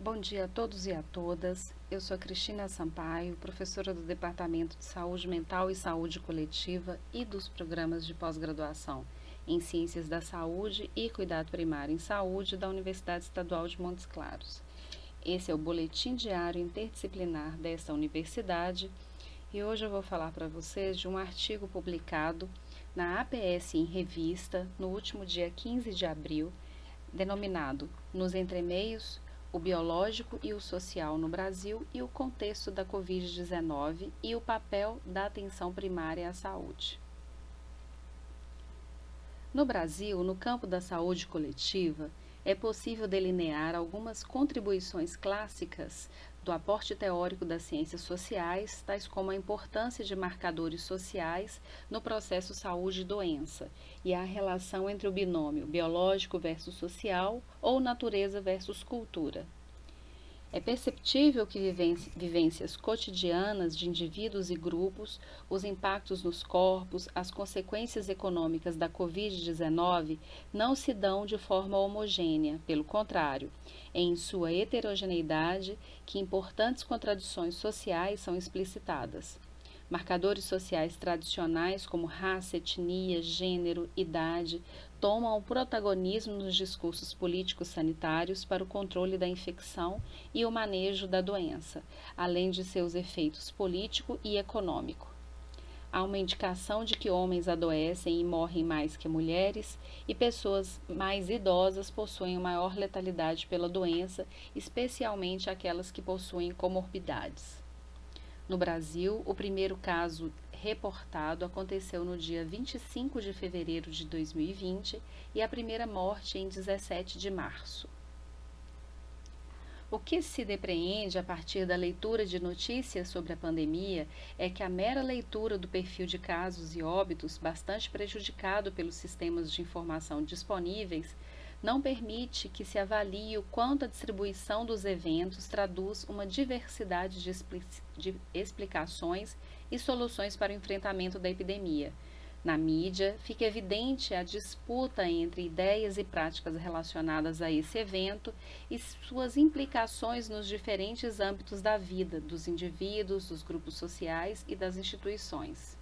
Bom dia a todos e a todas. Eu sou Cristina Sampaio, professora do Departamento de Saúde Mental e Saúde Coletiva e dos programas de pós-graduação em Ciências da Saúde e Cuidado Primário em Saúde da Universidade Estadual de Montes Claros. Esse é o boletim diário interdisciplinar desta universidade e hoje eu vou falar para vocês de um artigo publicado na APS em Revista no último dia 15 de abril, denominado Nos Entremeios o biológico e o social no Brasil e o contexto da Covid-19 e o papel da atenção primária à saúde. No Brasil, no campo da saúde coletiva, é possível delinear algumas contribuições clássicas do aporte teórico das ciências sociais, tais como a importância de marcadores sociais no processo saúde e doença, e a relação entre o binômio biológico versus social ou natureza versus cultura. É perceptível que vivências cotidianas de indivíduos e grupos, os impactos nos corpos, as consequências econômicas da Covid-19 não se dão de forma homogênea, pelo contrário, em sua heterogeneidade, que importantes contradições sociais são explicitadas. Marcadores sociais tradicionais como raça, etnia, gênero, idade tomam o protagonismo nos discursos políticos sanitários para o controle da infecção e o manejo da doença, além de seus efeitos político e econômico. Há uma indicação de que homens adoecem e morrem mais que mulheres, e pessoas mais idosas possuem maior letalidade pela doença, especialmente aquelas que possuem comorbidades. No Brasil, o primeiro caso reportado aconteceu no dia 25 de fevereiro de 2020 e a primeira morte em 17 de março. O que se depreende a partir da leitura de notícias sobre a pandemia é que a mera leitura do perfil de casos e óbitos, bastante prejudicado pelos sistemas de informação disponíveis, não permite que se avalie o quanto a distribuição dos eventos traduz uma diversidade de, de explicações e soluções para o enfrentamento da epidemia. Na mídia, fica evidente a disputa entre ideias e práticas relacionadas a esse evento e suas implicações nos diferentes âmbitos da vida dos indivíduos, dos grupos sociais e das instituições.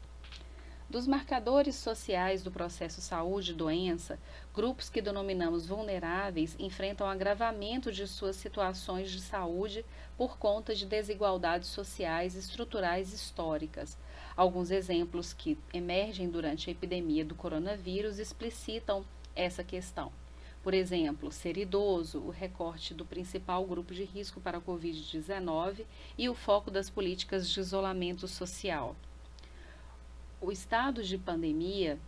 Dos marcadores sociais do processo saúde-doença, grupos que denominamos vulneráveis enfrentam agravamento de suas situações de saúde por conta de desigualdades sociais estruturais históricas. Alguns exemplos que emergem durante a epidemia do coronavírus explicitam essa questão. Por exemplo, ser idoso, o recorte do principal grupo de risco para a Covid-19 e o foco das políticas de isolamento social. O estado de pandemia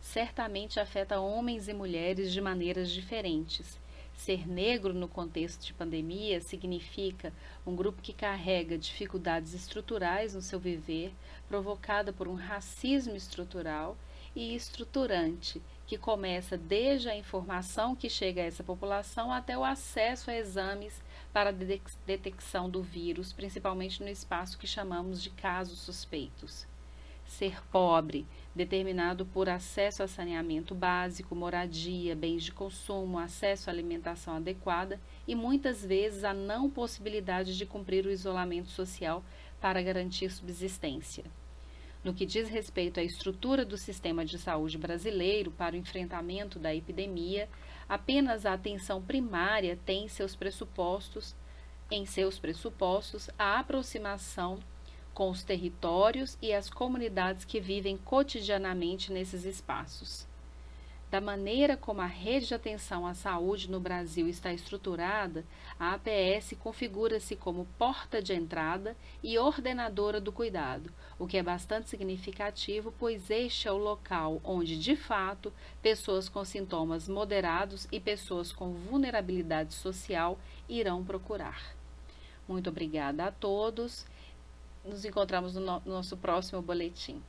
certamente afeta homens e mulheres de maneiras diferentes. Ser negro no contexto de pandemia significa um grupo que carrega dificuldades estruturais no seu viver, provocada por um racismo estrutural e estruturante, que começa desde a informação que chega a essa população até o acesso a exames para a detecção do vírus, principalmente no espaço que chamamos de casos suspeitos ser pobre, determinado por acesso a saneamento básico, moradia, bens de consumo, acesso à alimentação adequada e muitas vezes a não possibilidade de cumprir o isolamento social para garantir subsistência. No que diz respeito à estrutura do sistema de saúde brasileiro para o enfrentamento da epidemia, apenas a atenção primária tem seus pressupostos, em seus pressupostos, a aproximação com os territórios e as comunidades que vivem cotidianamente nesses espaços. Da maneira como a rede de atenção à saúde no Brasil está estruturada, a APS configura-se como porta de entrada e ordenadora do cuidado, o que é bastante significativo, pois este é o local onde, de fato, pessoas com sintomas moderados e pessoas com vulnerabilidade social irão procurar. Muito obrigada a todos nos encontramos no, no nosso próximo boletim.